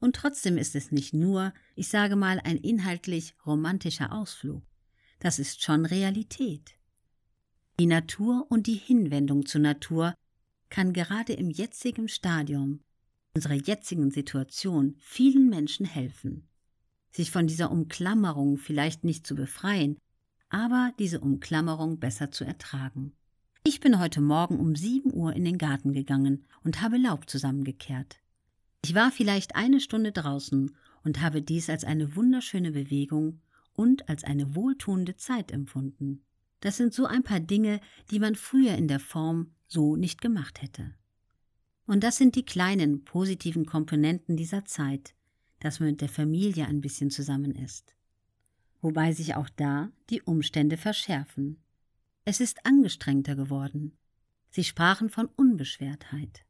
Und trotzdem ist es nicht nur, ich sage mal, ein inhaltlich romantischer Ausflug. Das ist schon Realität. Die Natur und die Hinwendung zur Natur kann gerade im jetzigen Stadium, unserer jetzigen Situation, vielen Menschen helfen. Sich von dieser Umklammerung vielleicht nicht zu befreien, aber diese Umklammerung besser zu ertragen. Ich bin heute Morgen um sieben Uhr in den Garten gegangen und habe Laub zusammengekehrt. Ich war vielleicht eine Stunde draußen und habe dies als eine wunderschöne Bewegung und als eine wohltuende Zeit empfunden. Das sind so ein paar Dinge, die man früher in der Form so nicht gemacht hätte. Und das sind die kleinen positiven Komponenten dieser Zeit, dass man mit der Familie ein bisschen zusammen ist. Wobei sich auch da die Umstände verschärfen. Es ist angestrengter geworden. Sie sprachen von Unbeschwertheit.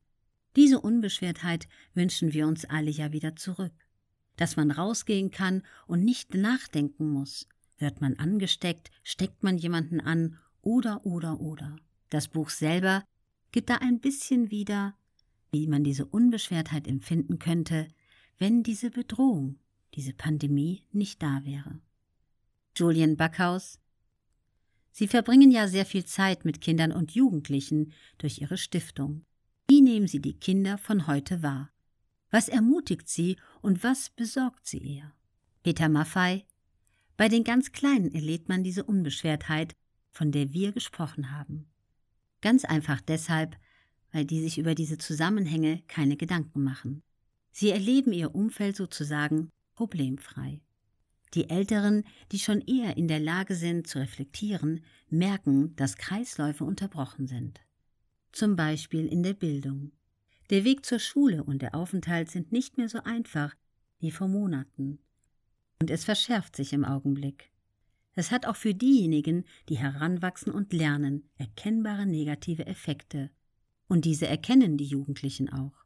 Diese Unbeschwertheit wünschen wir uns alle ja wieder zurück. Dass man rausgehen kann und nicht nachdenken muss. Wird man angesteckt, steckt man jemanden an oder oder oder. Das Buch selber gibt da ein bisschen wieder, wie man diese Unbeschwertheit empfinden könnte, wenn diese Bedrohung, diese Pandemie nicht da wäre. Julian Backhaus Sie verbringen ja sehr viel Zeit mit Kindern und Jugendlichen durch Ihre Stiftung. Wie nehmen Sie die Kinder von heute wahr? Was ermutigt sie und was besorgt sie eher? Peter Maffei Bei den ganz Kleinen erlebt man diese Unbeschwertheit, von der wir gesprochen haben. Ganz einfach deshalb, weil die sich über diese Zusammenhänge keine Gedanken machen. Sie erleben ihr Umfeld sozusagen problemfrei. Die Älteren, die schon eher in der Lage sind zu reflektieren, merken, dass Kreisläufe unterbrochen sind zum Beispiel in der Bildung. Der Weg zur Schule und der Aufenthalt sind nicht mehr so einfach wie vor Monaten. Und es verschärft sich im Augenblick. Es hat auch für diejenigen, die heranwachsen und lernen, erkennbare negative Effekte. Und diese erkennen die Jugendlichen auch.